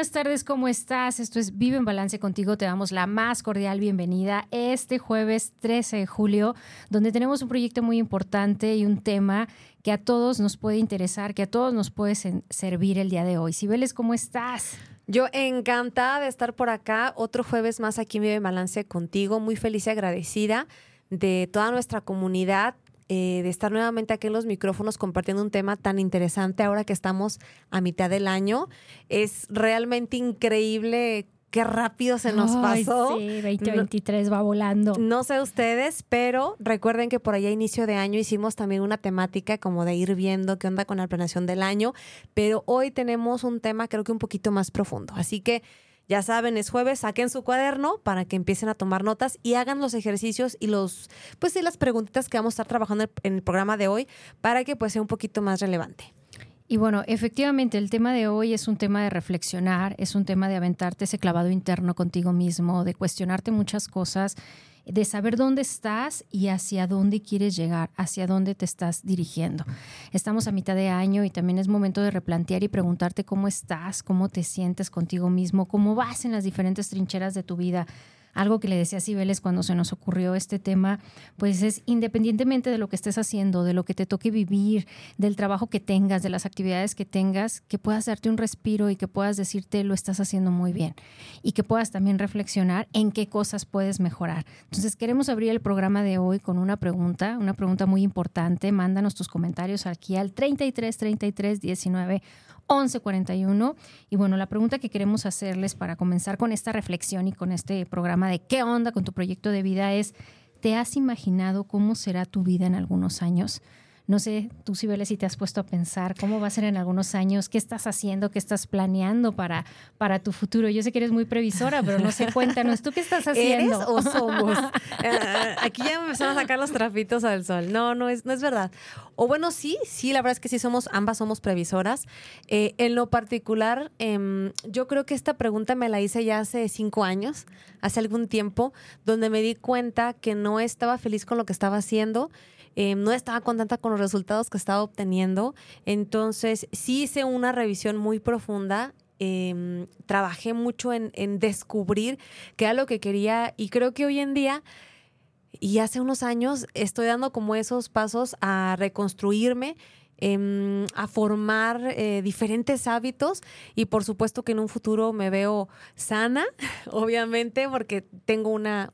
Buenas tardes, ¿cómo estás? Esto es Vive en Balance contigo. Te damos la más cordial bienvenida este jueves 13 de julio, donde tenemos un proyecto muy importante y un tema que a todos nos puede interesar, que a todos nos puede servir el día de hoy. Sibeles, ¿cómo estás? Yo encantada de estar por acá, otro jueves más aquí en Vive en Balance contigo, muy feliz y agradecida de toda nuestra comunidad eh, de estar nuevamente aquí en los micrófonos compartiendo un tema tan interesante ahora que estamos a mitad del año. Es realmente increíble qué rápido se nos pasó. Sí, 2023 va volando. No sé ustedes, pero recuerden que por allá a inicio de año hicimos también una temática como de ir viendo qué onda con la planeación del año, pero hoy tenemos un tema creo que un poquito más profundo. Así que ya saben, es jueves, saquen su cuaderno para que empiecen a tomar notas y hagan los ejercicios y los, pues sí, las preguntitas que vamos a estar trabajando en el programa de hoy para que pues sea un poquito más relevante. Y bueno, efectivamente, el tema de hoy es un tema de reflexionar, es un tema de aventarte ese clavado interno contigo mismo, de cuestionarte muchas cosas de saber dónde estás y hacia dónde quieres llegar, hacia dónde te estás dirigiendo. Estamos a mitad de año y también es momento de replantear y preguntarte cómo estás, cómo te sientes contigo mismo, cómo vas en las diferentes trincheras de tu vida algo que le decía a Cibeles cuando se nos ocurrió este tema, pues es independientemente de lo que estés haciendo, de lo que te toque vivir, del trabajo que tengas, de las actividades que tengas, que puedas darte un respiro y que puedas decirte lo estás haciendo muy bien y que puedas también reflexionar en qué cosas puedes mejorar. Entonces queremos abrir el programa de hoy con una pregunta, una pregunta muy importante. Mándanos tus comentarios aquí al 33 33 19 1141. Y bueno, la pregunta que queremos hacerles para comenzar con esta reflexión y con este programa de qué onda con tu proyecto de vida es, ¿te has imaginado cómo será tu vida en algunos años? No sé, tú Sibeles, si te has puesto a pensar cómo va a ser en algunos años, qué estás haciendo, qué estás planeando para, para tu futuro. Yo sé que eres muy previsora, pero no sé, cuéntanos, ¿tú qué estás haciendo? ¿Eres o somos? Eh, aquí ya empezamos a sacar los trapitos al sol. No, no es, no es verdad. O bueno, sí, sí, la verdad es que sí somos, ambas somos previsoras. Eh, en lo particular, em, yo creo que esta pregunta me la hice ya hace cinco años, hace algún tiempo, donde me di cuenta que no estaba feliz con lo que estaba haciendo eh, no estaba contenta con los resultados que estaba obteniendo. Entonces, sí hice una revisión muy profunda. Em, trabajé mucho en, en descubrir qué era lo que quería y creo que hoy en día y hace unos años estoy dando como esos pasos a reconstruirme Em, a formar eh, diferentes hábitos y por supuesto que en un futuro me veo sana, obviamente, porque tengo una,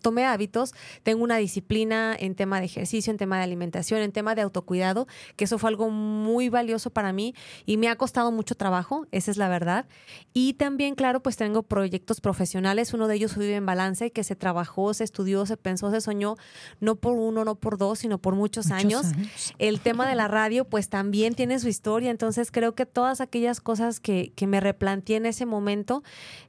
tomé hábitos, tengo una disciplina en tema de ejercicio, en tema de alimentación, en tema de autocuidado, que eso fue algo muy valioso para mí y me ha costado mucho trabajo, esa es la verdad. Y también, claro, pues tengo proyectos profesionales, uno de ellos Vive en Balance, que se trabajó, se estudió, se pensó, se soñó, no por uno, no por dos, sino por muchos, años. años. El tema de la radio, pues también tiene su historia. Entonces creo que todas aquellas cosas que, que me replanteé en ese momento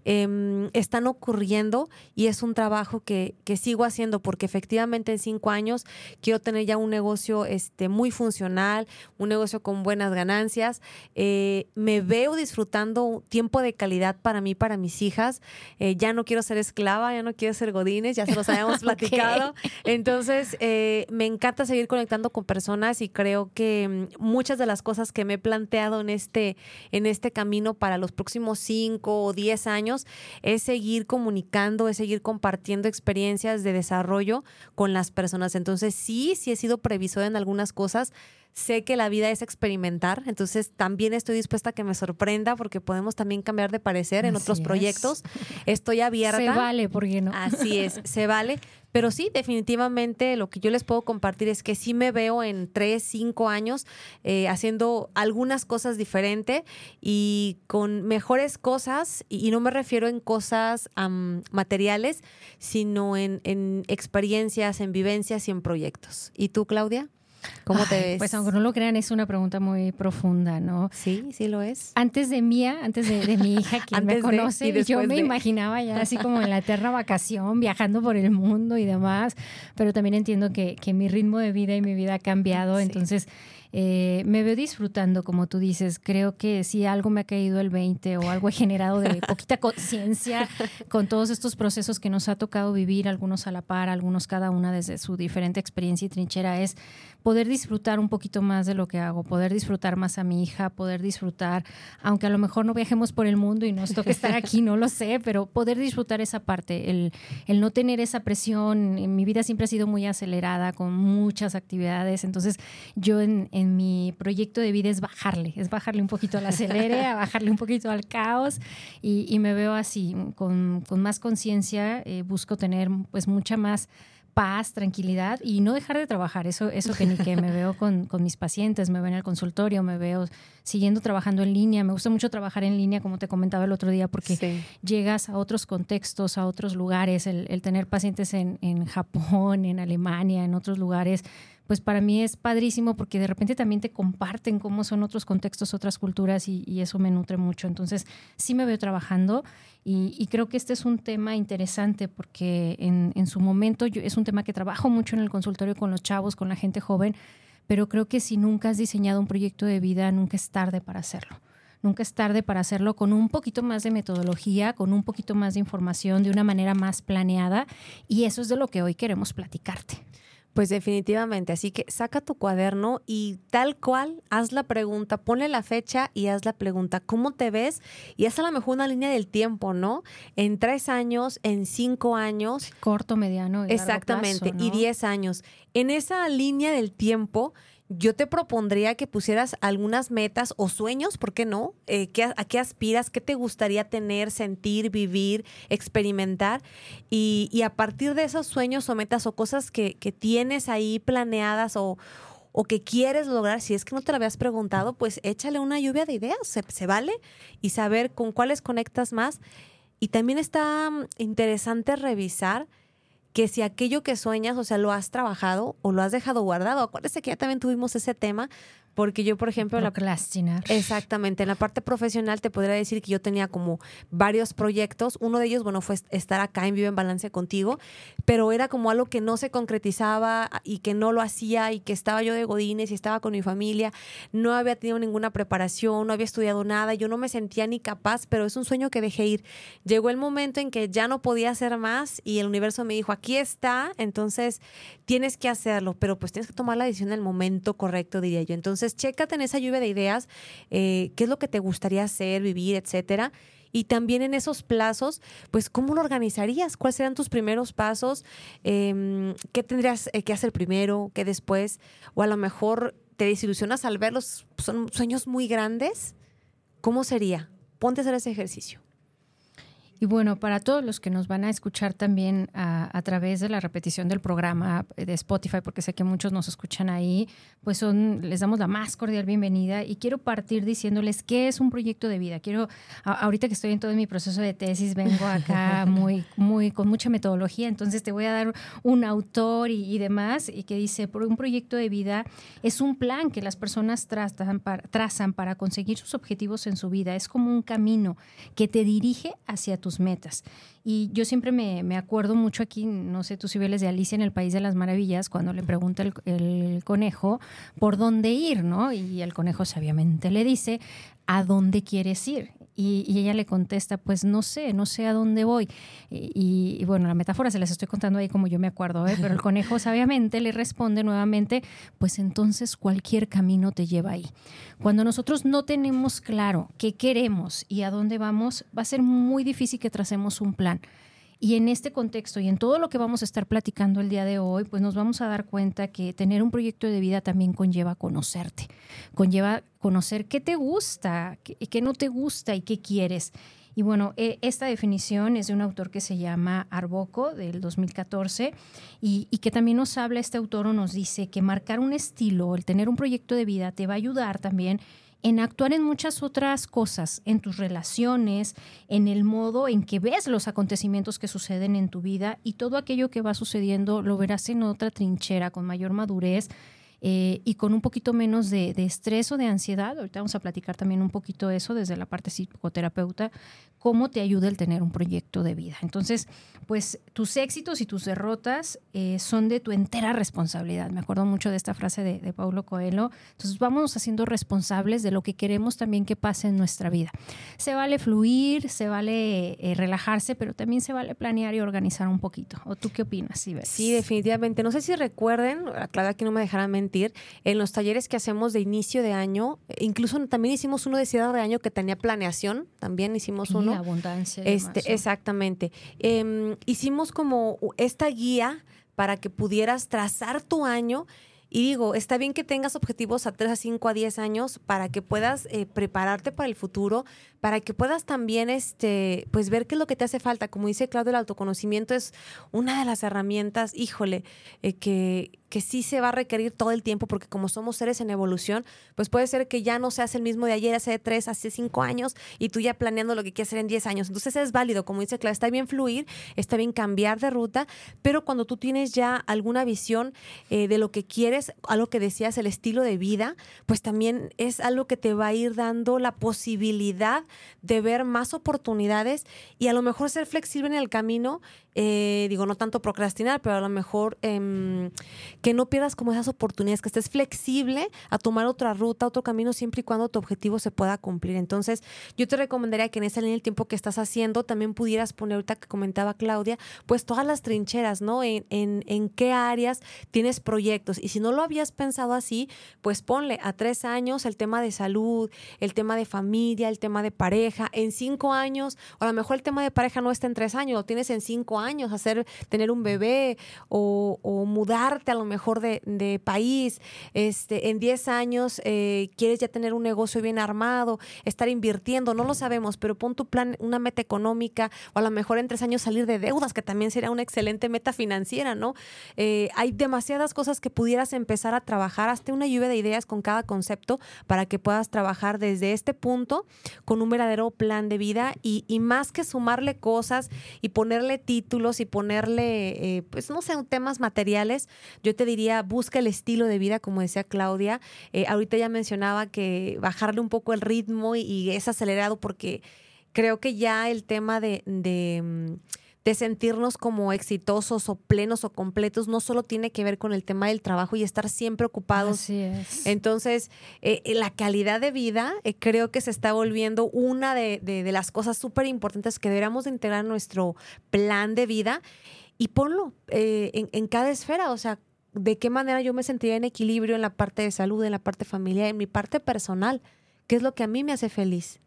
eh, están ocurriendo y es un trabajo que, que, sigo haciendo porque efectivamente en cinco años quiero tener ya un negocio este, muy funcional, un negocio con buenas ganancias. Eh, me veo disfrutando tiempo de calidad para mí, para mis hijas. Eh, ya no quiero ser esclava, ya no quiero ser godines, ya se los habíamos platicado. Entonces eh, me encanta seguir conectando con personas y creo que muchas de las cosas que me he planteado en este, en este camino para los próximos cinco o diez años es seguir comunicando, es seguir compartiendo experiencias de desarrollo con las personas. Entonces, sí, sí he sido previsor en algunas cosas. Sé que la vida es experimentar, entonces también estoy dispuesta a que me sorprenda porque podemos también cambiar de parecer en otros proyectos. Estoy abierta. Se vale, porque no. Así es, se vale. Pero sí, definitivamente lo que yo les puedo compartir es que sí me veo en tres, cinco años eh, haciendo algunas cosas diferentes y con mejores cosas, y, no me refiero en cosas materiales, sino en, en experiencias, en vivencias y en proyectos. ¿Y tú, Claudia? ¿Cómo te ves? Pues aunque no lo crean, es una pregunta muy profunda, ¿no? Sí, sí lo es. Antes de Mía, antes de, mi hija, quien me conoce, yo me imaginaba ya así como en la eterna vacación, viajando por el mundo y demás, pero también entiendo que, que mi ritmo de vida y mi vida ha cambiado, entonces eh, me veo disfrutando, como tú dices. Creo que si algo me ha caído el 20 o algo he generado de poquita conciencia con todos estos procesos que nos ha tocado vivir, algunos a la par, algunos cada una desde su diferente experiencia y trinchera, es poder disfrutar un poquito más de lo que hago, poder disfrutar más a mi hija, poder disfrutar, aunque a lo mejor no viajemos por el mundo y nos toque estar aquí, no lo sé, pero poder disfrutar esa parte, el, el no tener esa presión. En mi vida siempre ha sido muy acelerada, con muchas actividades, entonces yo en, en mi proyecto de vida es bajarle, es bajarle un poquito al acelere, a bajarle un poquito al caos y, me veo así, con, con más conciencia, eh, busco tener pues mucha más paz, tranquilidad y no dejar de trabajar. Eso, eso que ni que me veo con, con, mis pacientes, me veo en el consultorio, me veo siguiendo trabajando en línea. Me gusta mucho trabajar en línea, como te comentaba el otro día, porque llegas a otros contextos, a otros lugares. El, el tener pacientes en, en Japón, en Alemania, en otros lugares, pues para mí es padrísimo porque de repente también te comparten cómo son otros contextos, otras culturas y, eso me nutre mucho. Entonces sí me veo trabajando y, creo que este es un tema interesante porque en, su momento es un tema que trabajo mucho en el consultorio con los chavos, con la gente joven, pero creo que si nunca has diseñado un proyecto de vida, nunca es tarde para hacerlo. Nunca es tarde para hacerlo con un poquito más de metodología, con un poquito más de información, de una manera más planeada. Y eso es de lo que hoy queremos platicarte. Pues definitivamente, así que saca tu cuaderno y tal cual haz la pregunta, ponle la fecha y haz la pregunta, ¿cómo te ves? Y haz a lo mejor una línea del tiempo, ¿no? En tres años, en cinco años. Corto, mediano. Y exactamente, y diez años. En esa línea del tiempo, yo te propondría que pusieras algunas metas o sueños, ¿por qué no? Eh, ¿A qué aspiras? ¿Qué te gustaría tener, sentir, vivir, experimentar? Y, a partir de esos sueños o metas o cosas que, tienes ahí planeadas o, o, que quieres lograr, si es que no te lo habías preguntado, pues échale una lluvia de ideas, se, se vale, y saber con cuáles conectas más. Y también está mm, interesante revisar que si aquello que sueñas, o sea, lo has trabajado o lo has dejado guardado. Acuérdese que ya también tuvimos ese tema porque yo, por ejemplo, la, exactamente, en la parte profesional te podría decir que yo tenía como varios proyectos. Uno de ellos, bueno, fue estar acá en Vivo en Balance contigo, pero era como algo que no se concretizaba y que no lo hacía y que estaba yo de Godines y estaba con mi familia. No había tenido ninguna preparación, no había estudiado nada, yo no me sentía ni capaz, pero es un sueño que dejé ir. Llegó el momento en que ya no podía hacer más y el universo me dijo, aquí está, entonces tienes que hacerlo, pero pues tienes que tomar la decisión en el momento correcto, diría yo. Entonces, entonces, chécate en esa lluvia de ideas, eh, qué es lo que te gustaría hacer, vivir, etcétera. Y también en esos plazos, pues, ¿cómo lo organizarías? ¿Cuáles serían tus primeros pasos? Em, ¿Qué tendrías eh, que hacer primero? ¿Qué después? O a lo mejor te desilusionas al verlos, son sueños muy grandes. ¿Cómo sería? Ponte a hacer ese ejercicio. Y bueno, para todos los que nos van a escuchar también a, través de la repetición del programa de Spotify, porque sé que muchos nos escuchan ahí, pues son, les damos la más cordial bienvenida y quiero partir diciéndoles qué es un proyecto de vida. Quiero, ahorita que estoy en todo mi proceso de tesis, vengo acá muy, muy, con mucha metodología, entonces te voy a dar un autor y, demás, y que dice, un proyecto de vida es un plan que las personas trazan para, trazan para conseguir sus objetivos en su vida. Es como un camino que te dirige hacia metas. Y yo siempre me, me, acuerdo mucho aquí, no sé, tú si ves de Alicia en el País de las Maravillas, cuando le pregunta el conejo por dónde ir, ¿no? Y el conejo sabiamente le dice, ¿a dónde quieres ir? Y, ella le contesta, pues no sé, no sé a dónde voy. Y, bueno, la metáfora se las estoy contando ahí como yo me acuerdo, ¿eh? pero el conejo sabiamente le responde nuevamente, pues entonces cualquier camino te lleva ahí. Cuando nosotros no tenemos claro qué queremos y a dónde vamos, va a ser muy difícil que tracemos un plan. Y en este contexto y en todo lo que vamos a estar platicando el día de hoy, pues nos vamos a dar cuenta que tener un proyecto de vida también conlleva conocerte, conlleva conocer qué te gusta, qué, qué no te gusta y qué quieres. Y bueno, e, esta definición es de un autor que se llama Arboco, del 2014, y, que también nos habla, este autor nos dice que marcar un estilo, el tener un proyecto de vida, te va a ayudar también en actuar en muchas otras cosas, en tus relaciones, en el modo en que ves los acontecimientos que suceden en tu vida y todo aquello que va sucediendo lo verás en otra trinchera con mayor madurez eh, y con un poquito menos de, de, estrés o de ansiedad. Ahorita vamos a platicar también un poquito de eso desde la parte psicoterapeuta, cómo te ayuda el tener un proyecto de vida. Entonces, pues tus éxitos y tus derrotas eh, son de tu entera responsabilidad. Me acuerdo mucho de esta frase de, de Paulo Coelho. Entonces, vamos haciendo responsables de lo que queremos también que pase en nuestra vida. Se vale fluir, se vale eh, relajarse, pero también se vale planear y organizar un poquito. ¿O tú qué opinas, Sibel? Sí, definitivamente. No sé si recuerden, claro, aquí no me dejarán mentir, en los talleres que hacemos de inicio de año, incluso también hicimos uno de cierre de año que tenía planeación, también hicimos uno abundancia. Este, exactamente. Em, hicimos como esta guía para que pudieras trazar tu año. Y digo, está bien que tengas objetivos a 3, a 5, a 10 años para que puedas eh, prepararte para el futuro, para que puedas también este, pues ver qué es lo que te hace falta. Como dice Claudio, el autoconocimiento es una de las herramientas, híjole, eh, que, que sí se va a requerir todo el tiempo, porque como somos seres en evolución, pues puede ser que ya no seas el mismo de ayer, hace tres, hace cinco años, y tú ya planeando lo que quieres hacer en diez años. Entonces es válido, como dice Clara, está bien fluir, está bien cambiar de ruta, pero cuando tú tienes ya alguna visión eh, de lo que quieres, algo que decías, el estilo de vida, pues también es algo que te va a ir dando la posibilidad de ver más oportunidades y a lo mejor ser flexible en el camino eh, digo, no tanto procrastinar, pero a lo mejor em, que no pierdas como esas oportunidades, que estés flexible a tomar otra ruta, otro camino, siempre y cuando tu objetivo se pueda cumplir. Entonces, yo te recomendaría que en esa línea del tiempo que estás haciendo, también pudieras poner, ahorita que comentaba Claudia, pues todas las trincheras, ¿no? En, en, en qué áreas tienes proyectos. Y si no lo habías pensado así, pues ponle a tres años el tema de salud, el tema de familia, el tema de pareja. En cinco años, o a lo mejor el tema de pareja no está en tres años, lo tienes en cinco años, hacer, tener un bebé o, mudarte a lo mejor de, país, este, en 10 años eh, quieres ya tener un negocio bien armado, estar invirtiendo, no lo sabemos, pero pon tu plan, una meta económica o a lo mejor en tres años salir de deudas, que también sería una excelente meta financiera, ¿no? Eh, hay demasiadas cosas que pudieras empezar a trabajar, hasta una lluvia de ideas con cada concepto para que puedas trabajar desde este punto con un verdadero plan de vida y, y más que sumarle cosas y ponerle títulos, y ponerle, eh, pues no sé, temas materiales, yo te diría, busca el estilo de vida, como decía Claudia. Eh, ahorita ya mencionaba que bajarle un poco el ritmo y, es acelerado porque creo que ya el tema de, mm, de sentirnos como exitosos o plenos o completos no solo tiene que ver con el tema del trabajo y estar siempre ocupados. Así es. Entonces, eh, eh, la calidad de vida eh, creo que se está volviendo una de, las cosas súper importantes que deberíamos de integrar en nuestro plan de vida y ponlo en, en cada esfera, o sea, de qué manera yo me sentiría en equilibrio en la parte de salud, en la parte familiar, en mi parte personal, qué es lo que a mí me hace feliz.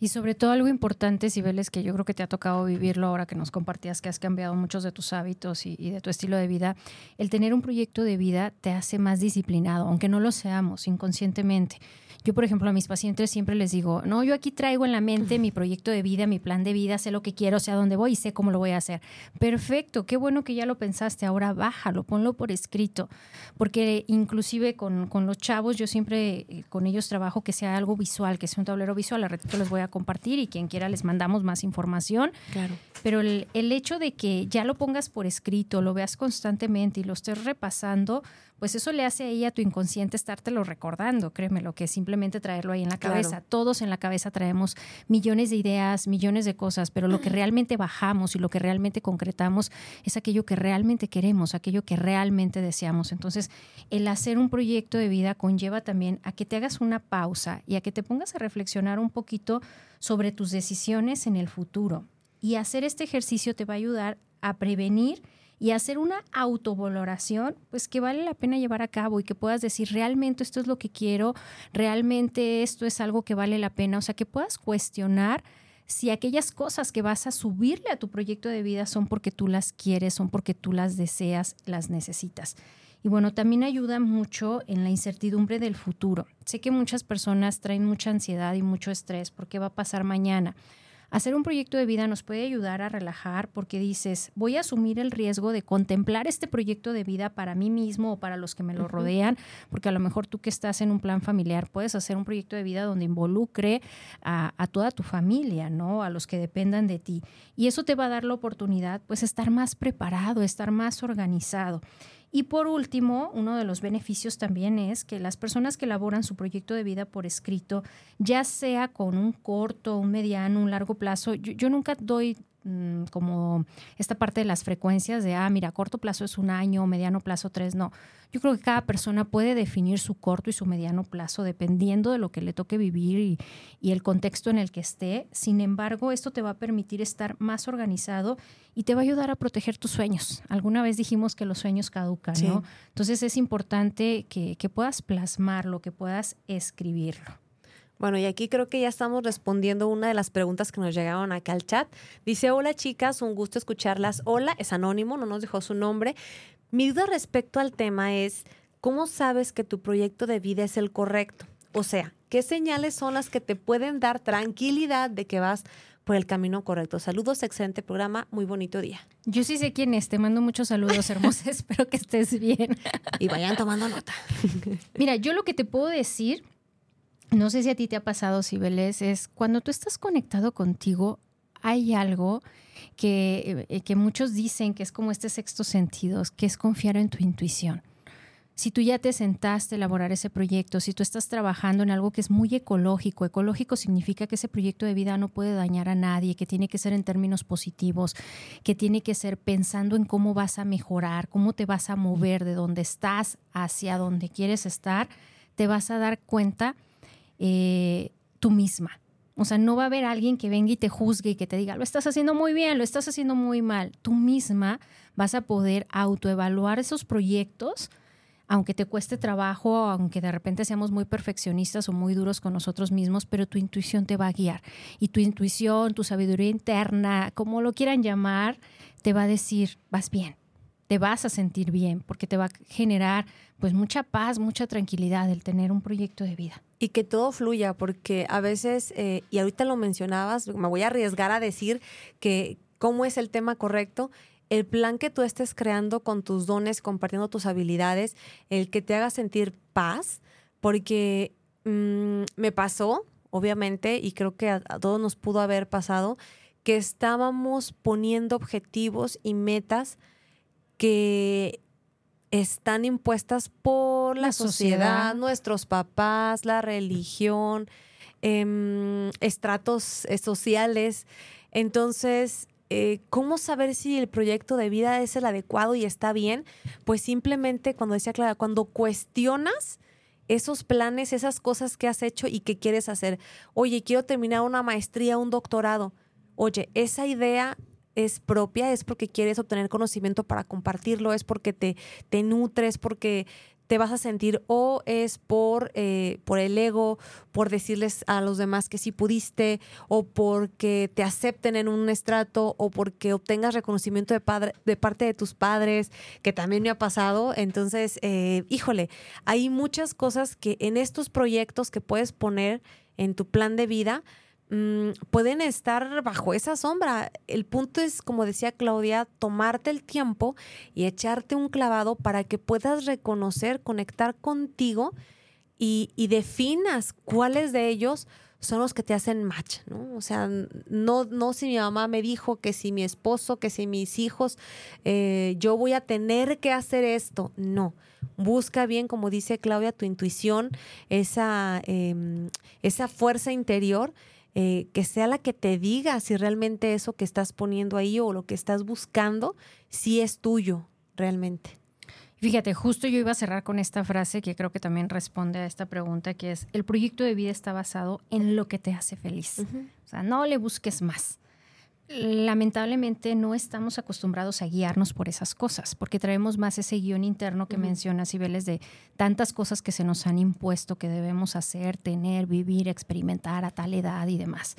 Y sobre todo algo importante, Sibeles, que yo creo que te ha tocado vivirlo ahora que nos compartías que has cambiado muchos de tus hábitos y, y, de tu estilo de vida, el tener un proyecto de vida te hace más disciplinado, aunque no lo seamos inconscientemente. Yo, por ejemplo, a mis pacientes siempre les digo, no, yo aquí traigo en la mente mi proyecto de vida, mi plan de vida, sé lo que quiero, sé a dónde voy y sé cómo lo voy a hacer. Perfecto, qué bueno que ya lo pensaste, ahora bájalo, ponlo por escrito, porque inclusive con, con los chavos yo siempre eh, con ellos trabajo que sea algo visual, que sea un tablero visual, a ratito les voy a compartir y quien quiera les mandamos más información. Claro. Pero el, el hecho de que ya lo pongas por escrito, lo veas constantemente y lo estés repasando, pues eso le hace ahí a tu inconsciente estártelo recordando, créeme, lo que es simplemente traerlo ahí en la cabeza. Todos en la cabeza traemos millones de ideas, millones de cosas, pero lo que realmente bajamos y lo que realmente concretamos es aquello que realmente queremos, aquello que realmente deseamos. Entonces, el hacer un proyecto de vida conlleva también a que te hagas una pausa y a que te pongas a reflexionar un poquito sobre tus decisiones en el futuro. Y hacer este ejercicio te va a ayudar a prevenir y hacer una autovaloración, pues que vale la pena llevar a cabo y que puedas decir, realmente esto es lo que quiero, realmente esto es algo que vale la pena, o sea, que puedas cuestionar si aquellas cosas que vas a subirle a tu proyecto de vida son porque tú las quieres, son porque tú las deseas, las necesitas. Y bueno, también ayuda mucho en la incertidumbre del futuro. Sé que muchas personas traen mucha ansiedad y mucho estrés porque va a pasar mañana. Hacer un proyecto de vida nos puede ayudar a relajar porque dices, voy a asumir el riesgo de contemplar este proyecto de vida para mí mismo o para los que me lo rodean, porque a lo mejor tú que estás en un plan familiar puedes hacer un proyecto de vida donde involucre a, toda tu familia, ¿no? A los que dependan de ti. Y eso te va a dar la oportunidad, pues, estar más preparado, estar más organizado. Y por último, uno de los beneficios también es que las personas que elaboran su proyecto de vida por escrito, ya sea con un corto, un mediano, un largo plazo, yo, nunca doy mm, como esta parte de las frecuencias de, ah, mira, corto plazo es un año, mediano plazo tres, no. Yo creo que cada persona puede definir su corto y su mediano plazo dependiendo de lo que le toque vivir y, y el contexto en el que esté. Sin embargo, esto te va a permitir estar más organizado y te va a ayudar a proteger tus sueños. Alguna vez dijimos que los sueños caducan, ¿no? Entonces es importante que, que puedas plasmarlo, que puedas escribirlo. Bueno, y aquí creo que ya estamos respondiendo una de las preguntas que nos llegaron acá al chat. Dice, hola chicas, un gusto escucharlas. Hola, es anónimo, no nos dejó su nombre. Mi duda respecto al tema es, ¿cómo sabes que tu proyecto de vida es el correcto? O sea, ¿qué señales son las que te pueden dar tranquilidad de que vas por el camino correcto. Saludos, excelente programa, muy bonito día. Yo sí sé quién es, te mando muchos saludos hermosos, espero que estés bien. Y vayan tomando nota. Mira, yo lo que te puedo decir, no sé si a ti te ha pasado, Sibeles, es cuando tú estás conectado contigo, hay algo que, eh, que muchos dicen que es como este sexto sentido, que es confiar en tu intuición. Si tú ya te sentaste a elaborar ese proyecto, si tú estás trabajando en algo que es muy ecológico, ecológico significa que ese proyecto de vida no puede dañar a nadie, que tiene que ser en términos positivos, que tiene que ser pensando en cómo vas a mejorar, cómo te vas a mover de donde estás hacia donde quieres estar, te vas a dar cuenta eh, tú misma. O sea, no va a haber alguien que venga y te juzgue y que te diga, lo estás haciendo muy bien, lo estás haciendo muy mal. Tú misma vas a poder autoevaluar esos proyectos aunque te cueste trabajo, aunque de repente seamos muy perfeccionistas o muy duros con nosotros mismos, pero tu intuición te va a guiar. Y tu intuición, tu sabiduría interna, como lo quieran llamar, te va a decir, vas bien, te vas a sentir bien, porque te va a generar pues mucha paz, mucha tranquilidad el tener un proyecto de vida. Y que todo fluya, porque a veces, eh, y ahorita lo mencionabas, me voy a arriesgar a decir que cómo es el tema correcto, el plan que tú estés creando con tus dones, compartiendo tus habilidades, el que te haga sentir paz, porque mm, me pasó, obviamente, y creo que a, todos nos pudo haber pasado, que estábamos poniendo objetivos y metas que están impuestas por la, sociedad, nuestros papás, la religión, em, estratos eh, sociales. Entonces, eh, ¿cómo saber si el proyecto de vida es el adecuado y está bien? Pues simplemente, cuando decía Clara, cuando cuestionas esos planes, esas cosas que has hecho y que quieres hacer. Oye, quiero terminar una maestría, un doctorado. Oye, esa idea es propia, es porque quieres obtener conocimiento para compartirlo, es porque te, te nutres, porque te vas a sentir o es por, eh, por el ego, por decirles a los demás que sí pudiste, o porque te acepten en un estrato, o porque obtengas reconocimiento de, padre, de parte de tus padres, que también me ha pasado. Entonces, eh, híjole, hay muchas cosas que en estos proyectos que puedes poner en tu plan de vida, Mm, pueden estar bajo esa sombra. El punto es, como decía Claudia, tomarte el tiempo y echarte un clavado para que puedas reconocer, conectar contigo y, definas cuáles de ellos son los que te hacen match, ¿no? O sea, no, no si mi mamá me dijo que si mi esposo, que si mis hijos, eh, yo voy a tener que hacer esto. No. Busca bien, como dice Claudia, tu intuición, esa, em, esa fuerza interior eh, que sea la que te diga si realmente eso que estás poniendo ahí o lo que estás buscando, si es tuyo realmente. Fíjate, justo yo iba a cerrar con esta frase que creo que también responde a esta pregunta, que es, el proyecto de vida está basado en lo que te hace feliz. O sea, no le busques más lamentablemente no estamos acostumbrados a guiarnos por esas cosas, porque traemos más ese guion interno que mencionas, Ibeles, de tantas cosas que se nos han impuesto que debemos hacer, tener, vivir, experimentar a tal edad y demás.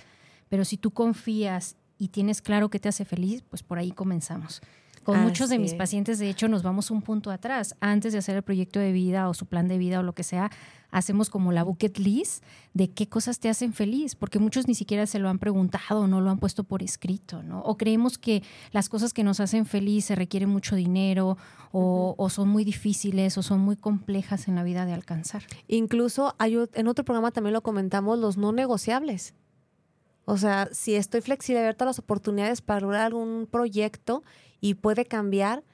Pero si tú confías y tienes claro que te hace feliz, pues por ahí comenzamos. Con muchos de mis pacientes, de hecho, nos vamos un punto atrás. Antes de hacer el proyecto de vida o su plan de vida o lo que sea, hacemos como la bucket list de qué cosas te hacen feliz, porque muchos ni siquiera se lo han preguntado no lo han puesto por escrito, ¿no? O creemos que las cosas que nos hacen feliz se requieren mucho dinero o, o son muy difíciles o son muy complejas en la vida de alcanzar. Incluso hay, en otro programa también lo comentamos, los no negociables. O sea, si estoy flexible, abierta a las oportunidades para lograr algún proyecto y puede cambiar,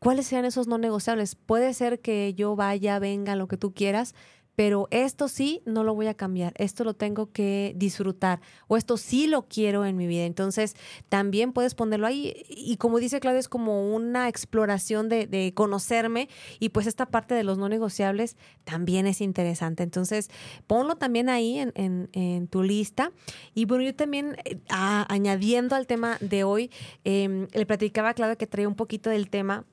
¿cuáles sean esos no negociables? Puede ser que yo vaya, venga, lo que tú quieras, pero esto sí no lo voy a cambiar, esto lo tengo que disfrutar o esto sí lo quiero en mi vida. Entonces, también puedes ponerlo ahí y como dice Claudia, es como una exploración de, conocerme y pues esta parte de los no negociables también es interesante. Entonces, ponlo también ahí en, tu lista. Y bueno, yo también eh, añadiendo al tema de hoy, em, le platicaba a Claudia que traía un poquito del tema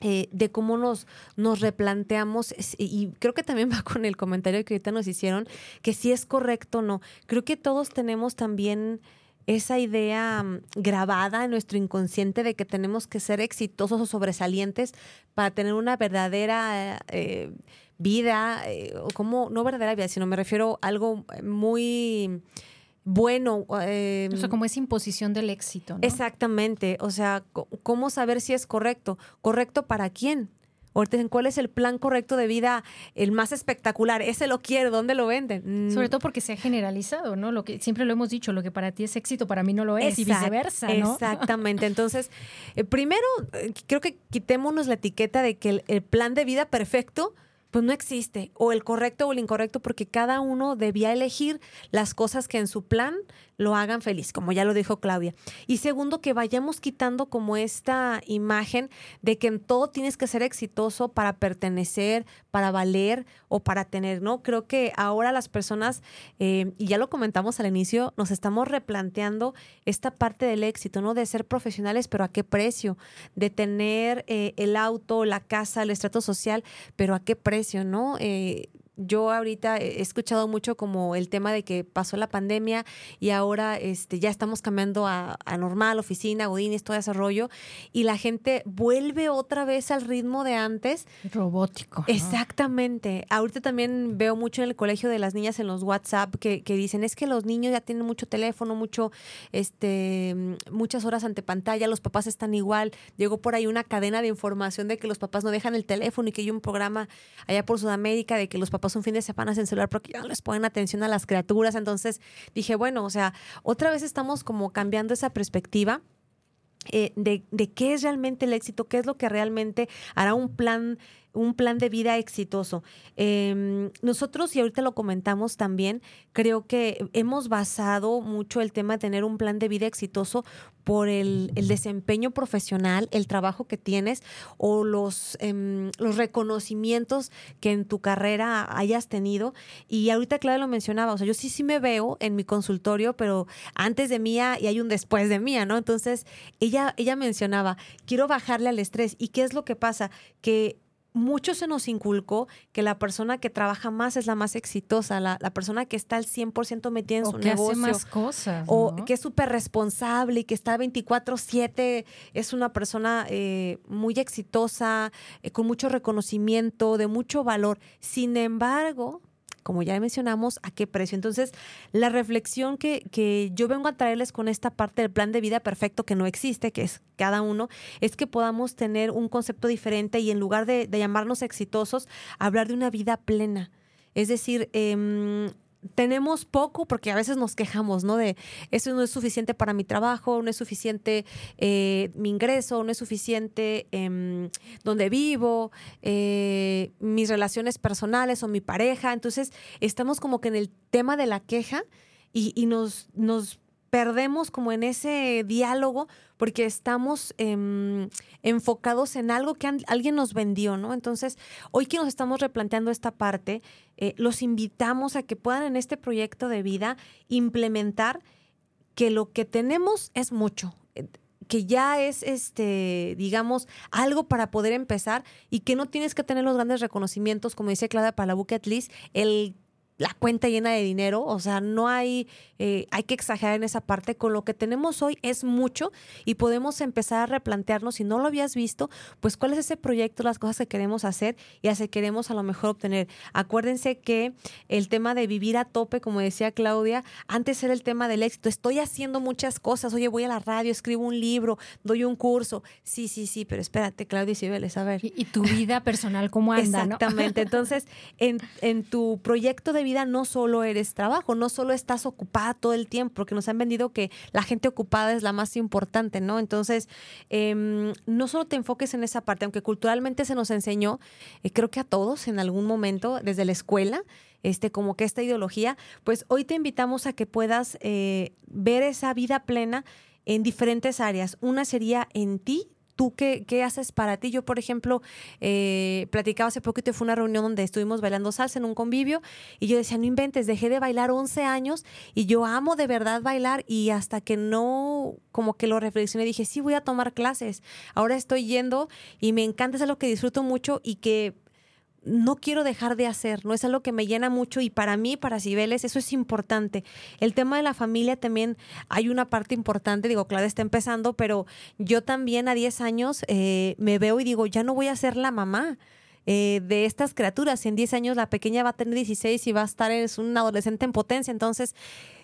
eh, de cómo nos, nos replanteamos, y creo que también va con el comentario que ahorita nos hicieron, que si es correcto o no. Creo que todos tenemos también esa idea mm, grabada en nuestro inconsciente de que tenemos que ser exitosos o sobresalientes para tener una verdadera eh, vida, eh, o como, no verdadera vida, sino me refiero a algo muy bueno. Eh, o sea, como esa imposición del éxito. ¿no? Exactamente. O sea, ¿cómo saber si es correcto? ¿Correcto para quién? ¿cuál es el plan correcto de vida, el más espectacular? Ese lo quiero, ¿dónde lo venden? Mm. Sobre todo porque se ha generalizado, ¿no? Lo que siempre lo hemos dicho, lo que para ti es éxito, para mí no lo es, y viceversa, ¿no? Exactamente. Entonces, eh, primero, eh, creo que quitémonos la etiqueta de que el plan de vida perfecto pues no existe, o el correcto o el incorrecto, porque cada uno debía elegir las cosas que en su plan lo hagan feliz, como ya lo dijo Claudia. Y segundo, que vayamos quitando como esta imagen de que en todo tienes que ser exitoso para pertenecer, para valer o para tener, ¿no? Creo que ahora las personas, eh, y ya lo comentamos al inicio, nos estamos replanteando esta parte del éxito, ¿no? De ser profesionales, pero a qué precio, de tener eh, el auto, la casa, el estrato social, pero a qué precio, ¿no? Eh, yo ahorita he escuchado mucho como el tema de que pasó la pandemia y ahora este, ya estamos cambiando a, normal, oficina, godines, todo ese rollo, y la gente vuelve otra vez al ritmo de antes. Robótico. Exactamente. Ahorita también veo mucho en el colegio de las niñas en los WhatsApp que, que, dicen, es que los niños ya tienen mucho teléfono, mucho, este, muchas horas ante pantalla, los papás están igual. Llegó por ahí una cadena de información de que los papás no dejan el teléfono y que hay un programa allá por Sudamérica de que los papás un fin de semana sin celular porque ya no les ponen atención a las criaturas. Entonces dije, bueno, o sea, otra vez estamos como cambiando esa perspectiva. Eh, de, de, qué es realmente el éxito, qué es lo que realmente hará un plan un plan de vida exitoso. Em, nosotros, y ahorita lo comentamos también, creo que hemos basado mucho el tema de tener un plan de vida exitoso por el, desempeño profesional, el trabajo que tienes o los, em, los reconocimientos que en tu carrera hayas tenido. Y ahorita Claudia lo mencionaba, o sea, yo sí, sí me veo en mi consultorio, pero antes de mía y hay un después de mía, ¿no? Entonces, ella, ella mencionaba, quiero bajarle al estrés. ¿Y qué es lo que pasa? Que mucho se nos inculcó que la persona que trabaja más es la más exitosa, la, persona que está al 100% metida en su que negocio. Hace más cosas. O que es súper responsable y que está 24-7, es una persona eh, muy exitosa, eh, con mucho reconocimiento, de mucho valor. Sin embargo, como ya mencionamos, a qué precio. Entonces, la reflexión que, que, yo vengo a traerles con esta parte del plan de vida perfecto que no existe, que es cada uno, es que podamos tener un concepto diferente y en lugar de, de llamarnos exitosos, hablar de una vida plena. Es decir, eh, tenemos poco porque a veces nos quejamos, ¿no? De eso no es suficiente para mi trabajo, no es suficiente eh, mi ingreso, no es suficiente em, donde vivo, eh, mis relaciones personales o mi pareja. Entonces, estamos como que en el tema de la queja y, y nos, nos perdemos como en ese diálogo porque estamos em, enfocados en algo que alguien nos vendió, ¿no? Entonces, hoy que nos estamos replanteando esta parte, eh, los invitamos a que puedan en este proyecto de vida implementar que lo que tenemos es mucho eh, que ya es este, digamos, algo para poder empezar y que no tienes que tener los grandes reconocimientos, como dice Claudia para la bucket list, el la cuenta llena de dinero, o sea, no hay, eh, hay que exagerar en esa parte. Con lo que tenemos hoy es mucho y podemos empezar a replantearnos, si no lo habías visto, pues cuál es ese proyecto, las cosas que queremos hacer y hacer queremos a lo mejor obtener. Acuérdense que el tema de vivir a tope, como decía Claudia, antes era el tema del éxito. Estoy haciendo muchas cosas, oye, voy a la radio, escribo un libro, doy un curso. Sí, sí, sí, pero espérate, Claudia y Cibeles, a ver. Y, tu vida personal, ¿cómo anda? Exactamente. Entonces, en, en tu proyecto de vida, no solo eres trabajo, no solo estás ocupada todo el tiempo, porque nos han vendido que la gente ocupada es la más importante, ¿no? Entonces, em, no solo te enfoques en esa parte, aunque culturalmente se nos enseñó, eh, creo que a todos en algún momento, desde la escuela, este, como que esta ideología, pues hoy te invitamos a que puedas eh, ver esa vida plena en diferentes áreas. Una sería en ti, ¿Tú qué, qué, haces para ti? Yo, por ejemplo, eh, platicaba hace poquito, fue una reunión donde estuvimos bailando salsa en un convivio y yo decía, no inventes, dejé de bailar 11 años y yo amo de verdad bailar y hasta que no, como que lo reflexioné, dije, sí, voy a tomar clases. Ahora estoy yendo y me encanta, es algo que disfruto mucho y que no quiero dejar de hacer, no es algo que me llena mucho y para mí, para Cibeles, eso es importante. El tema de la familia también hay una parte importante, digo, claro, está empezando, pero yo también a 10 años eh, me veo y digo, ya no voy a ser la mamá. Eh, de estas criaturas. En 10 años la pequeña va a tener 16 y va a estar, es un adolescente en potencia. Entonces,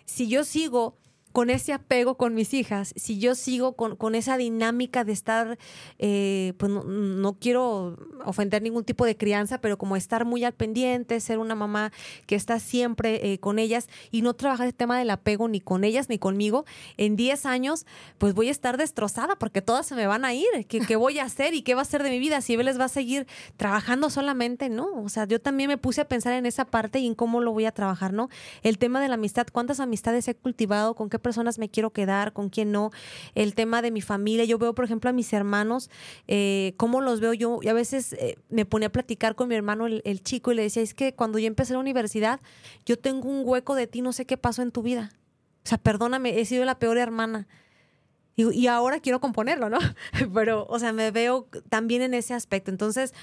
si yo sigo con ese apego con mis hijas, si yo sigo con, esa dinámica de estar, eh, pues no, quiero ofender ningún tipo de crianza, pero como estar muy al pendiente, ser una mamá que está siempre eh, con ellas y no trabajar el tema del apego ni con ellas ni conmigo, en 10 años, pues voy a estar destrozada porque todas se me van a ir. ¿Qué, qué voy a hacer y qué va a ser de mi vida? Si él les va a seguir trabajando solamente, ¿no? O sea, yo también me puse a pensar en esa parte y en cómo lo voy a trabajar, ¿no? El tema de la amistad, ¿cuántas amistades he cultivado? ¿Con qué personas me quiero quedar, con quién no, el tema de mi familia. Yo veo, por ejemplo, a mis hermanos, eh, cómo los veo yo. Y a veces eh, me ponía a platicar con mi hermano, el, chico, y le decía, es que cuando yo empecé la universidad, yo tengo un hueco de ti, no sé qué pasó en tu vida. O sea, perdóname, he sido la peor hermana. Y, ahora quiero componerlo, ¿no? Pero, o sea, me veo también en ese aspecto. Entonces,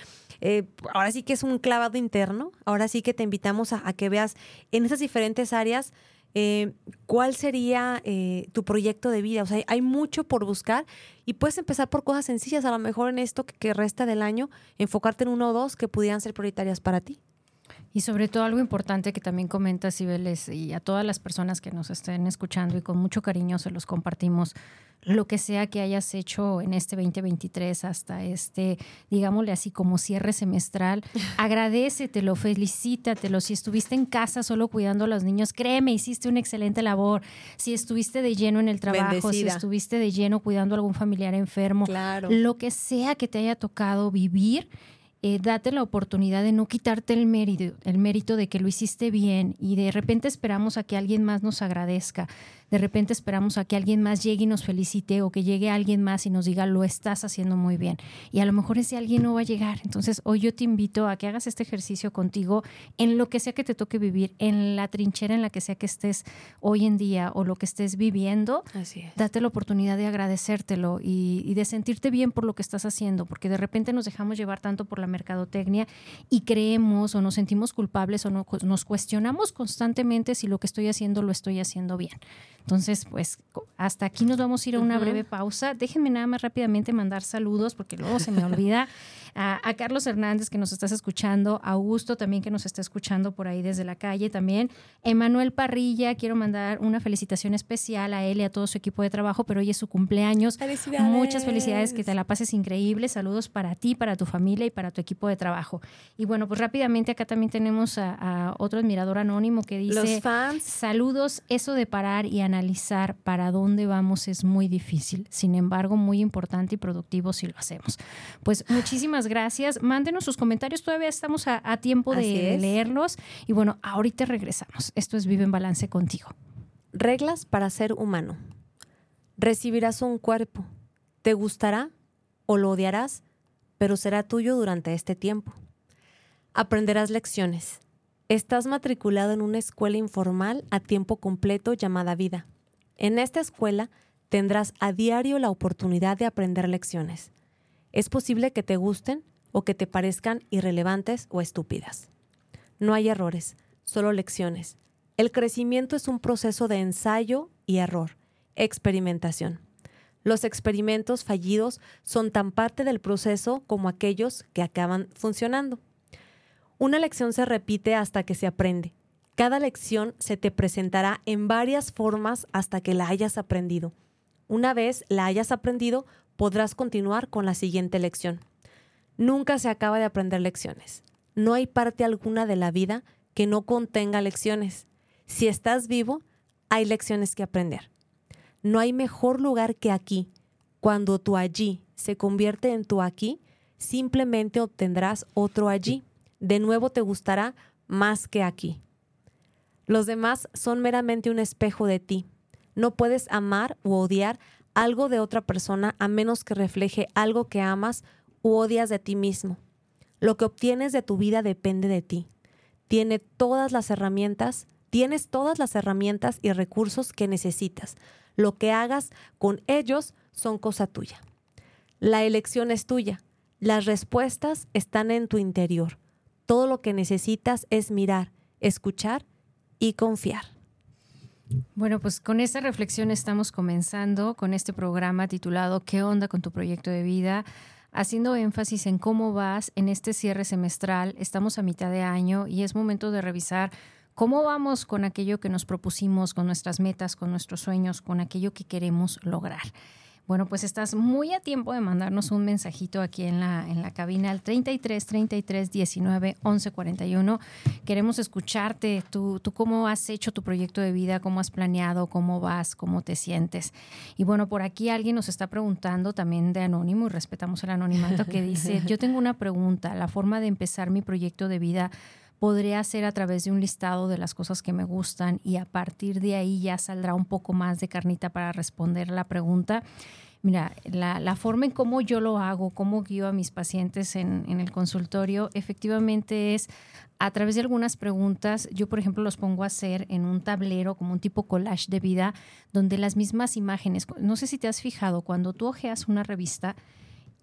eh, ahora sí que es un clavado interno. Ahora sí que te invitamos a, a que veas en esas diferentes áreas eh, ¿cuál sería eh, tu proyecto de vida? O sea, hay mucho por buscar y puedes empezar por cosas sencillas, a lo mejor en esto que, resta del año, enfocarte en uno o dos que pudieran ser prioritarias para ti. Y sobre todo algo importante que también comenta Cibeles y a todas las personas que nos estén escuchando y con mucho cariño se los compartimos, lo que sea que hayas hecho en este 2023 hasta este, digámosle así, como cierre semestral, agradecetelo, felicítatelo. Si estuviste en casa solo cuidando a los niños, créeme, hiciste una excelente labor. Si estuviste de lleno en el trabajo, si estuviste de lleno cuidando a algún familiar enfermo, lo que sea que te haya tocado vivir, eh, date la oportunidad de no quitarte el mérito, el mérito de que lo hiciste bien y de repente esperamos a que alguien más nos agradezca de repente esperamos a que alguien más llegue y nos felicite o que llegue alguien más y nos diga lo estás haciendo muy bien. Y a lo mejor ese alguien no va a llegar. Entonces hoy yo te invito a que hagas este ejercicio contigo en lo que sea que te toque vivir, en la trinchera en la que sea que estés hoy en día o lo que estés viviendo. Así Date la oportunidad de agradecértelo y, de sentirte bien por lo que estás haciendo, porque de repente nos dejamos llevar tanto por la mercadotecnia y creemos o nos sentimos culpables o nos cuestionamos constantemente si lo que estoy haciendo lo estoy haciendo bien. Entonces, pues hasta aquí nos vamos a ir a una breve pausa. Déjenme nada más rápidamente mandar saludos porque luego se me olvida. A, Carlos Hernández que nos estás escuchando, a Augusto también que nos está escuchando por ahí desde la calle también. Emanuel Parrilla, quiero mandar una felicitación especial a él y a todo su equipo de trabajo, pero hoy es su cumpleaños. Felicidades. Muchas felicidades, que te la pases increíble. Saludos para ti, para tu familia y para tu equipo de trabajo. Y bueno, pues rápidamente acá también tenemos a, otro admirador anónimo que dice... Los fans. Saludos, eso de parar y analizar para dónde vamos es muy difícil. Sin embargo, muy importante y productivo si lo hacemos. Pues muchísimas gracias. Mándenos sus comentarios, todavía estamos a, tiempo de leerlos. Y bueno, ahorita regresamos. Esto es Vive en Balance contigo. Reglas para ser humano. Recibirás un cuerpo. ¿Te gustará o lo odiarás? Pero será tuyo durante este tiempo. Aprenderás lecciones. Estás matriculado en una escuela informal a tiempo completo llamada vida. En esta escuela tendrás a diario la oportunidad de aprender lecciones. Es posible que te gusten o que te parezcan irrelevantes o estúpidas. No hay errores, solo lecciones. El crecimiento es un proceso de ensayo y error, experimentación. Los experimentos fallidos son tan parte del proceso como aquellos que acaban funcionando. Una lección se repite hasta que se aprende. Cada lección se te presentará en varias formas hasta que la hayas aprendido. Una vez la hayas aprendido, podrás continuar con la siguiente lección. Nunca se acaba de aprender lecciones. No hay parte alguna de la vida que no contenga lecciones. Si estás vivo, hay lecciones que aprender. No hay mejor lugar que aquí. Cuando tu allí se convierte en tu aquí, simplemente obtendrás otro allí. De nuevo te gustará más que aquí. Los demás son meramente un espejo de ti. No puedes amar u odiar algo de otra persona a menos que refleje algo que amas u odias de ti mismo. Lo que obtienes de tu vida depende de ti. Tiene todas las herramientas, tienes todas las herramientas y recursos que necesitas. Lo que hagas con ellos son cosa tuya. La elección es tuya. Las respuestas están en tu interior. Todo lo que necesitas es mirar, escuchar y confiar. Bueno, pues con esta reflexión estamos comenzando con este programa titulado ¿Qué onda con tu proyecto de vida? Haciendo énfasis en cómo vas en este cierre semestral. Estamos a mitad de año y es momento de revisar cómo vamos con aquello que nos propusimos, con nuestras metas, con nuestros sueños, con aquello que queremos lograr. Bueno, pues estás muy a tiempo de mandarnos un mensajito aquí en la, en la cabina al 33 33 19 11 41. Queremos escucharte. Tú, tú cómo has hecho tu proyecto de vida, cómo has planeado, cómo vas, cómo te sientes. Y bueno, por aquí alguien nos está preguntando también de anónimo y respetamos el anonimato que dice, yo tengo una pregunta, la forma de empezar mi proyecto de vida podría ser a través de un listado de las cosas que me gustan y a partir de ahí ya saldrá un poco más de carnita para responder la pregunta. Mira, la, forma en cómo yo lo hago, cómo guío a mis pacientes en, en, el consultorio, efectivamente es a través de algunas preguntas. Yo, por ejemplo, los pongo a hacer en un tablero, como un tipo collage de vida, donde las mismas imágenes, no sé si te has fijado, cuando tú ojeas una revista,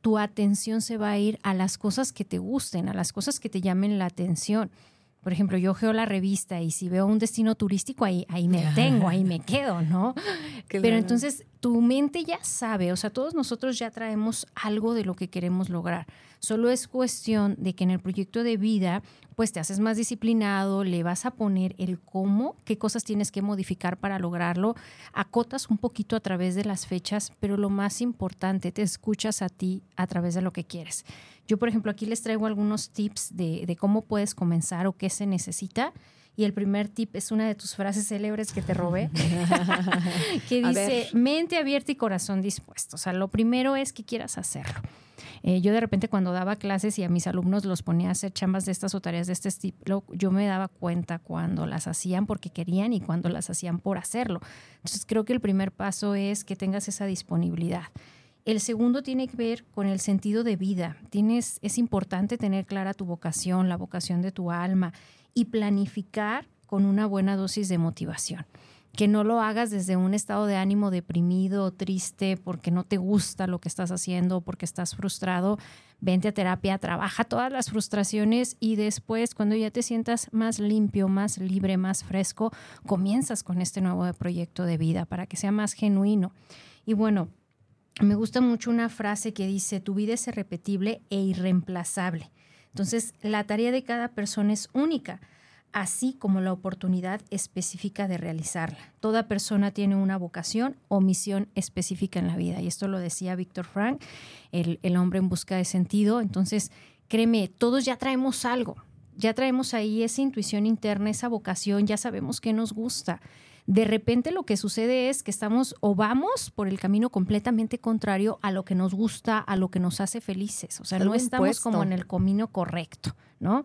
tu atención se va a ir a las cosas que te gusten, a las cosas que te llamen la atención por ejemplo, yo geo la revista y si veo un destino turístico, ahí, ahí me tengo, ahí me quedo, ¿no? Pero entonces tu mente ya sabe, o sea, todos nosotros ya traemos algo de lo que queremos lograr. Solo es cuestión de que en el proyecto de vida, pues te haces más disciplinado, le vas a poner el cómo, qué cosas tienes que modificar para lograrlo, acotas un poquito a través de las fechas, pero lo más importante, te escuchas a ti a través de lo que quieres. Yo, por ejemplo, aquí les traigo algunos tips de, de cómo puedes comenzar o qué se necesita. Y el primer tip es una de tus frases célebres que te robé, que dice, mente abierta y corazón dispuesto. O sea, lo primero es que quieras hacerlo. Eh, yo de repente cuando daba clases y a mis alumnos los ponía a hacer chambas de estas o tareas de este estilo, yo me daba cuenta cuando las hacían porque querían y cuando las hacían por hacerlo. Entonces creo que el primer paso es que tengas esa disponibilidad. El segundo tiene que ver con el sentido de vida. Tienes, es importante tener clara tu vocación, la vocación de tu alma y planificar con una buena dosis de motivación que no lo hagas desde un estado de ánimo deprimido, triste, porque no te gusta lo que estás haciendo, porque estás frustrado. Vente a terapia, trabaja todas las frustraciones y después, cuando ya te sientas más limpio, más libre, más fresco, comienzas con este nuevo proyecto de vida para que sea más genuino. Y bueno, me gusta mucho una frase que dice, tu vida es irrepetible e irreemplazable. Entonces, la tarea de cada persona es única así como la oportunidad específica de realizarla. Toda persona tiene una vocación o misión específica en la vida. Y esto lo decía Víctor Frank, el, el, hombre en busca de sentido. Entonces, créeme, todos ya traemos algo. Ya traemos ahí esa intuición interna, esa vocación, ya sabemos qué nos gusta de repente lo que sucede es que estamos o vamos por el camino completamente contrario a lo que nos gusta, a lo que nos hace felices. O sea, no estamos como en el camino correcto, ¿no?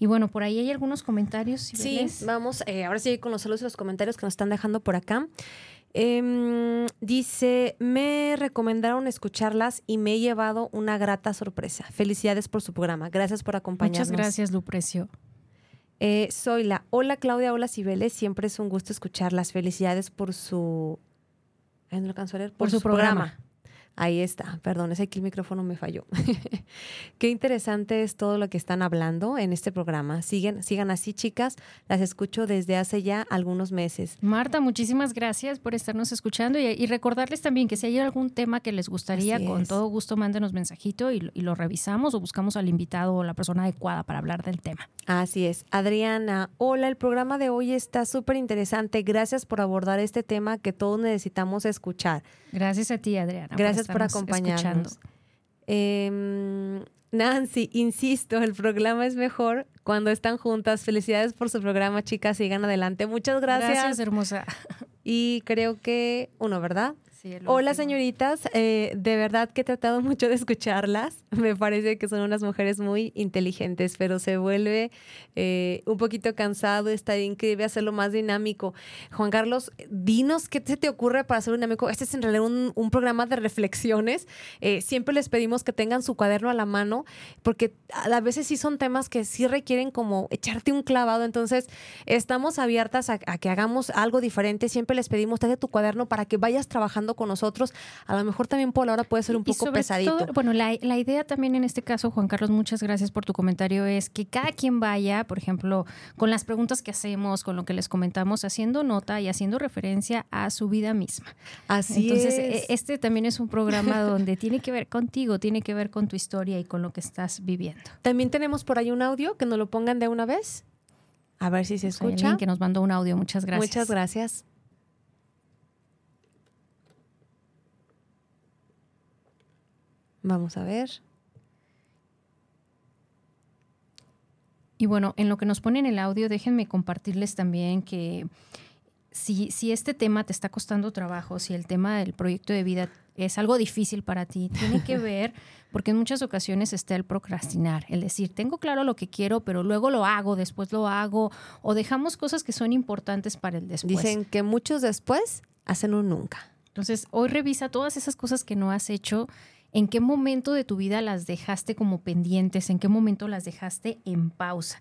Y bueno, por ahí hay algunos comentarios. sí, vamos, eh, ahora sí con los saludos y los comentarios que nos están dejando por acá. Em, dice, me recomendaron escucharlas y me he llevado una grata sorpresa. Felicidades por su programa. Gracias por acompañarnos. Muchas gracias, Luprecio. Eh, soy la Hola Claudia, hola Cibeles, siempre es un gusto escucharlas. Felicidades por su... no a leer? Por, su, programa. Ahí está, perdón, es aquí el micrófono me falló. Qué interesante es todo lo que están hablando en este programa. Siguen, sigan así, chicas. Las escucho desde hace ya algunos meses. Marta, muchísimas gracias por estarnos escuchando y, recordarles también que si hay algún tema que les gustaría, con todo gusto mándenos mensajito y, y lo revisamos o buscamos al invitado o la persona adecuada para hablar del tema. Así es. Adriana, hola, el programa de hoy está súper interesante. Gracias por abordar este tema que todos necesitamos escuchar. Gracias a ti, Adriana. Gracias por, acompañarnos. Em, Nancy, insisto, el programa es mejor cuando están juntas. Felicidades por su programa, chicas. Sigan adelante. Muchas gracias. Gracias, hermosa. Y creo que uno, ¿verdad? Hola señoritas, eh, de verdad que he tratado mucho de escucharlas. Me parece que son unas mujeres muy inteligentes, pero se vuelve eh, un poquito cansado, está increíble hacerlo más dinámico. Juan Carlos, dinos qué se te ocurre para hacer un dinámico. Este es en realidad un, programa de reflexiones. Eh, siempre les pedimos que tengan su cuaderno a la mano, porque a veces sí son temas que sí requieren como echarte un clavado. Entonces, estamos abiertas a, a que hagamos algo diferente. Siempre les pedimos, trae tu cuaderno para que vayas trabajando con nosotros, a lo mejor también por ahora puede ser un poco pesadito. bueno, la, la, idea también en este caso, Juan Carlos, muchas gracias por tu comentario, es que cada quien vaya, por ejemplo, con las preguntas que hacemos, con lo que les comentamos, haciendo nota y haciendo referencia a su vida misma. Así Entonces, es. E, este también es un programa donde tiene que ver contigo, tiene que ver con tu historia y con lo que estás viviendo. También tenemos por ahí un audio que nos lo pongan de una vez. A ver si se escucha. Alguien que nos mandó un audio, muchas gracias. Muchas gracias. Vamos a ver. Y bueno, en lo que nos pone en el audio, déjenme compartirles también que si, si este tema te está costando trabajo, si el tema del proyecto de vida es algo difícil para ti, tiene que ver, porque en muchas ocasiones está el procrastinar, el decir, tengo claro lo que quiero, pero luego lo hago, después lo hago, o dejamos cosas que son importantes para el después. Dicen que muchos después hacen un nunca. Entonces, hoy revisa todas esas cosas que no has hecho en qué momento de tu vida las dejaste como pendientes, en qué momento las dejaste en pausa.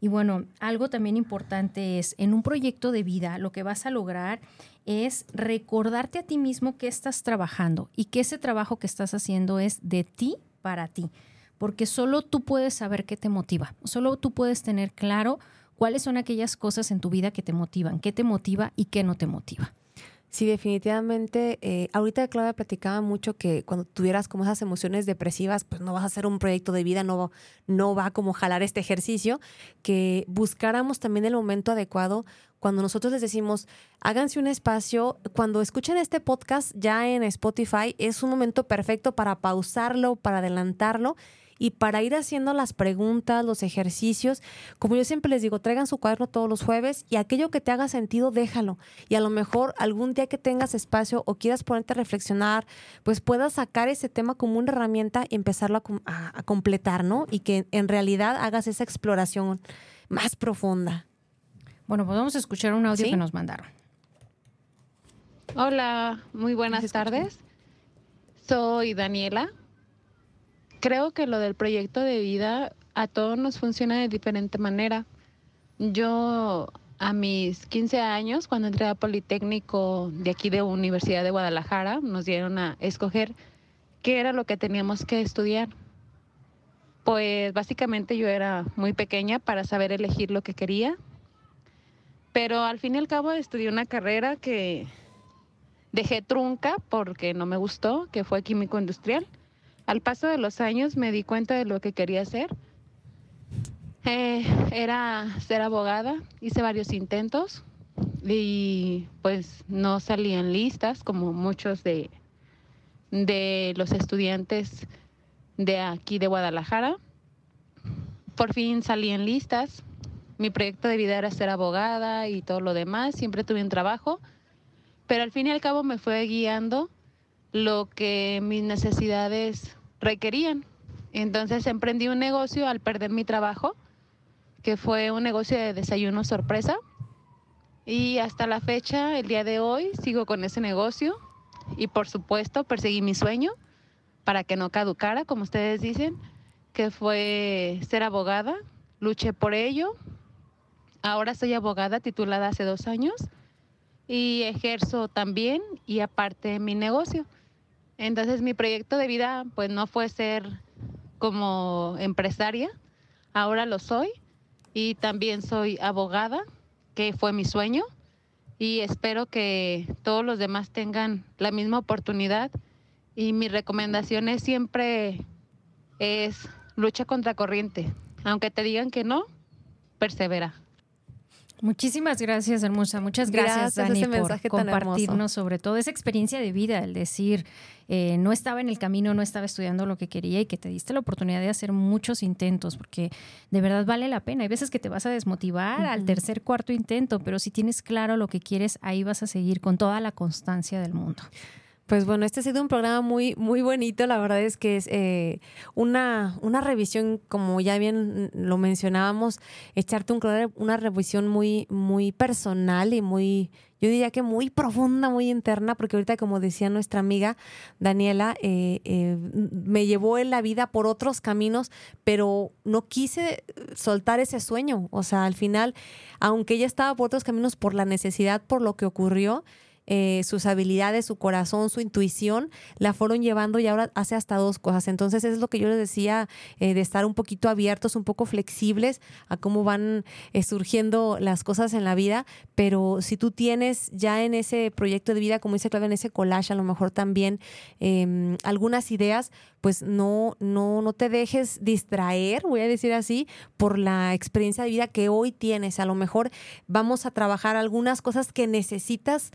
Y bueno, algo también importante es, en un proyecto de vida, lo que vas a lograr es recordarte a ti mismo que estás trabajando y que ese trabajo que estás haciendo es de ti para ti, porque solo tú puedes saber qué te motiva, solo tú puedes tener claro cuáles son aquellas cosas en tu vida que te motivan, qué te motiva y qué no te motiva. Sí, definitivamente. Eh, ahorita Claudia platicaba mucho que cuando tuvieras como esas emociones depresivas, pues no vas a hacer un proyecto de vida, no, no va como jalar este ejercicio, que buscáramos también el momento adecuado cuando nosotros les decimos, háganse un espacio, cuando escuchen este podcast ya en Spotify, es un momento perfecto para pausarlo, para adelantarlo y para ir haciendo las preguntas, los ejercicios, como yo siempre les digo, traigan su cuaderno todos los jueves y aquello que te haga sentido, déjalo. Y a lo mejor algún día que tengas espacio o quieras ponerte a reflexionar, pues puedas sacar ese tema como una herramienta y empezarlo a, completar, ¿no? Y que en realidad hagas esa exploración más profunda. Bueno, pues vamos a escuchar un audio que nos mandaron. Hola, muy buenas tardes. Soy Daniela, creo que lo del proyecto de vida a todos nos funciona de diferente manera. Yo a mis 15 años, cuando entré a Politécnico de aquí de Universidad de Guadalajara, nos dieron a escoger qué era lo que teníamos que estudiar. Pues básicamente yo era muy pequeña para saber elegir lo que quería, pero al fin y al cabo estudié una carrera que dejé trunca porque no me gustó, que fue químico industrial. Al paso de los años me di cuenta de lo que quería hacer. Eh, era ser abogada, hice varios intentos y pues no salían listas como muchos de, de los estudiantes de aquí de Guadalajara. Por fin salí en listas. Mi proyecto de vida era ser abogada y todo lo demás. Siempre tuve un trabajo, pero al fin y al cabo me fue guiando lo que mis necesidades requerían. Entonces emprendí un negocio al perder mi trabajo, que fue un negocio de desayuno sorpresa. Y hasta la fecha, el día de hoy, sigo con ese negocio y por supuesto perseguí mi sueño para que no caducara, como ustedes dicen, que fue ser abogada. Luché por ello. Ahora soy abogada titulada hace dos años y ejerzo también y aparte mi negocio. Entonces mi proyecto de vida pues no fue ser como empresaria, ahora lo soy y también soy abogada, que fue mi sueño y espero que todos los demás tengan la misma oportunidad y mi recomendación es siempre es lucha contra corriente, aunque te digan que no, persevera. Muchísimas gracias, hermosa. Muchas gracias, Gracias, Dani, ese por mensaje compartirnos sobre todo esa experiencia de vida, el decir, eh, no estaba en el camino, no estaba estudiando lo que quería y que te diste la oportunidad de hacer muchos intentos, porque de verdad vale la pena. Hay veces que te vas a desmotivar al tercer, cuarto intento, pero si tienes claro lo que quieres, ahí vas a seguir con toda la constancia del mundo. Pues bueno, este ha sido un programa muy, muy bonito. La verdad es que es eh, una, una revisión, como ya bien lo mencionábamos, echarte un, una revisión muy, muy personal y muy, yo diría que muy profunda, muy interna, porque ahorita, como decía nuestra amiga Daniela, eh, eh, me llevó en la vida por otros caminos, pero no quise soltar ese sueño. O sea, al final, aunque ella estaba por otros caminos por la necesidad, por lo que ocurrió, eh, sus habilidades, su corazón, su intuición, la fueron llevando y ahora hace hasta dos cosas. Entonces es lo que yo les decía, eh, de estar un poquito abiertos, un poco flexibles a cómo van eh, surgiendo las cosas en la vida, pero si tú tienes ya en ese proyecto de vida, como dice Claudia, en ese collage, a lo mejor también eh, algunas ideas, pues no, no, no te dejes distraer, voy a decir así, por la experiencia de vida que hoy tienes. A lo mejor vamos a trabajar algunas cosas que necesitas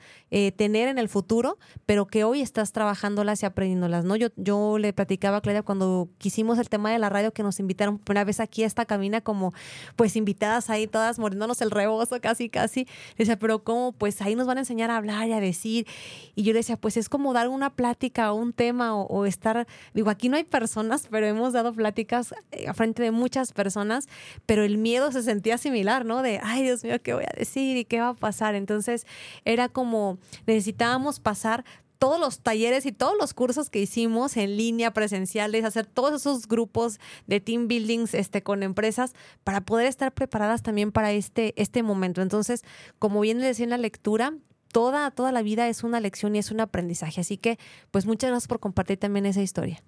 tener en el futuro, pero que hoy estás trabajándolas y aprendiéndolas, ¿no? Yo, yo le platicaba a Claudia cuando quisimos el tema de la radio que nos invitaron por primera vez aquí a esta cabina como pues invitadas ahí todas muriéndonos el rebozo casi casi. Le decía, pero ¿cómo? Pues ahí nos van a enseñar a hablar y a decir. Y yo le decía, pues es como dar una plática o un tema o, o estar, digo, aquí no hay personas, pero hemos dado pláticas eh, a frente de muchas personas, pero el miedo se sentía similar, ¿no? De, ay, Dios mío, ¿qué voy a decir y qué va a pasar? Entonces era como necesitábamos pasar todos los talleres y todos los cursos que hicimos en línea, presenciales, hacer todos esos grupos de team buildings este, con empresas para poder estar preparadas también para este, este momento. Entonces, como bien le decía en la lectura, toda, toda la vida es una lección y es un aprendizaje. Así que, pues muchas gracias por compartir también esa historia.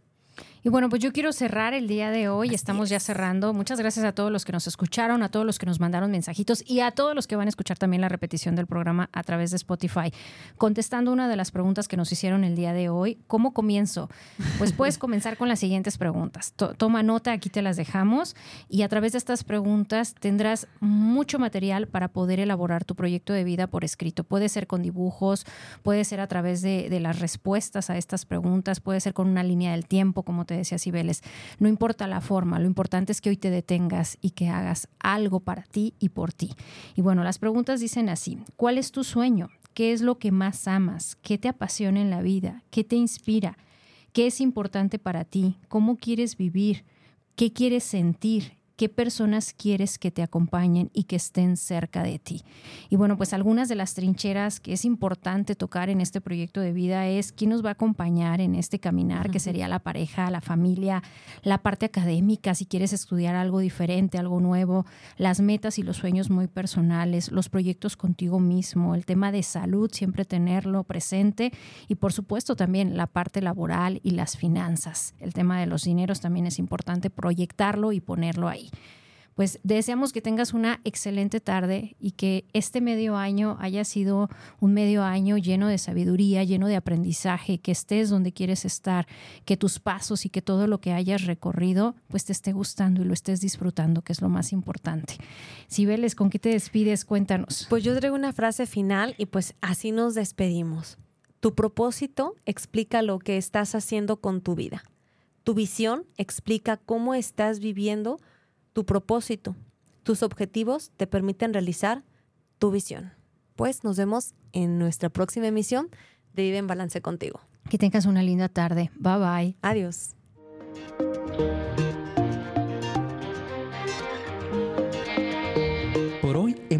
Y bueno, pues yo quiero cerrar el día de hoy. Estamos ya cerrando. Muchas gracias a todos los que nos escucharon, a todos los que nos mandaron mensajitos y a todos los que van a escuchar también la repetición del programa a través de Spotify. Contestando una de las preguntas que nos hicieron el día de hoy, ¿cómo comienzo? Pues puedes comenzar con las siguientes preguntas. To- toma nota, aquí te las dejamos y a través de estas preguntas tendrás mucho material para poder elaborar tu proyecto de vida por escrito. Puede ser con dibujos, puede ser a través de, de las respuestas a estas preguntas, puede ser con una línea del tiempo, como te decía Cibeles. No importa la forma, lo importante es que hoy te detengas y que hagas algo para ti y por ti. Y bueno, las preguntas dicen así, ¿cuál es tu sueño? ¿Qué es lo que más amas? ¿Qué te apasiona en la vida? ¿Qué te inspira? ¿Qué es importante para ti? ¿Cómo quieres vivir? ¿Qué quieres sentir? ¿Qué personas quieres que te acompañen y que estén cerca de ti? Y bueno, pues algunas de las trincheras que es importante tocar en este proyecto de vida es quién nos va a acompañar en este caminar, que sería la pareja, la familia, la parte académica, si quieres estudiar algo diferente, algo nuevo, las metas y los sueños muy personales, los proyectos contigo mismo, el tema de salud, siempre tenerlo presente y por supuesto también la parte laboral y las finanzas. El tema de los dineros también es importante proyectarlo y ponerlo ahí. Pues deseamos que tengas una excelente tarde y que este medio año haya sido un medio año lleno de sabiduría, lleno de aprendizaje, que estés donde quieres estar, que tus pasos y que todo lo que hayas recorrido pues te esté gustando y lo estés disfrutando, que es lo más importante. Cibeles, ¿con qué te despides? Cuéntanos. Pues yo traigo una frase final y pues así nos despedimos. Tu propósito explica lo que estás haciendo con tu vida. Tu visión explica cómo estás viviendo tu propósito. Tus objetivos te permiten realizar tu visión. Pues nos vemos en nuestra próxima emisión de Vive en Balance contigo. Que tengas una linda tarde. Bye bye. Adiós.